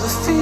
the fear.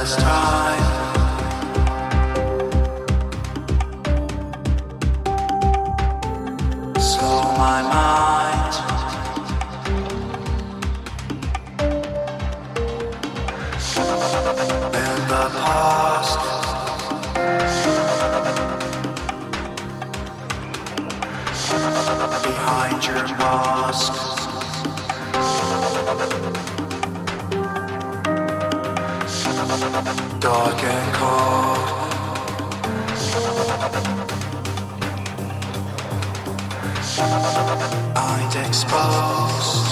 last time. Slow my mind. In the past. Behind your mask. dark and cold. I'd exposed.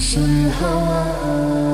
身后时候？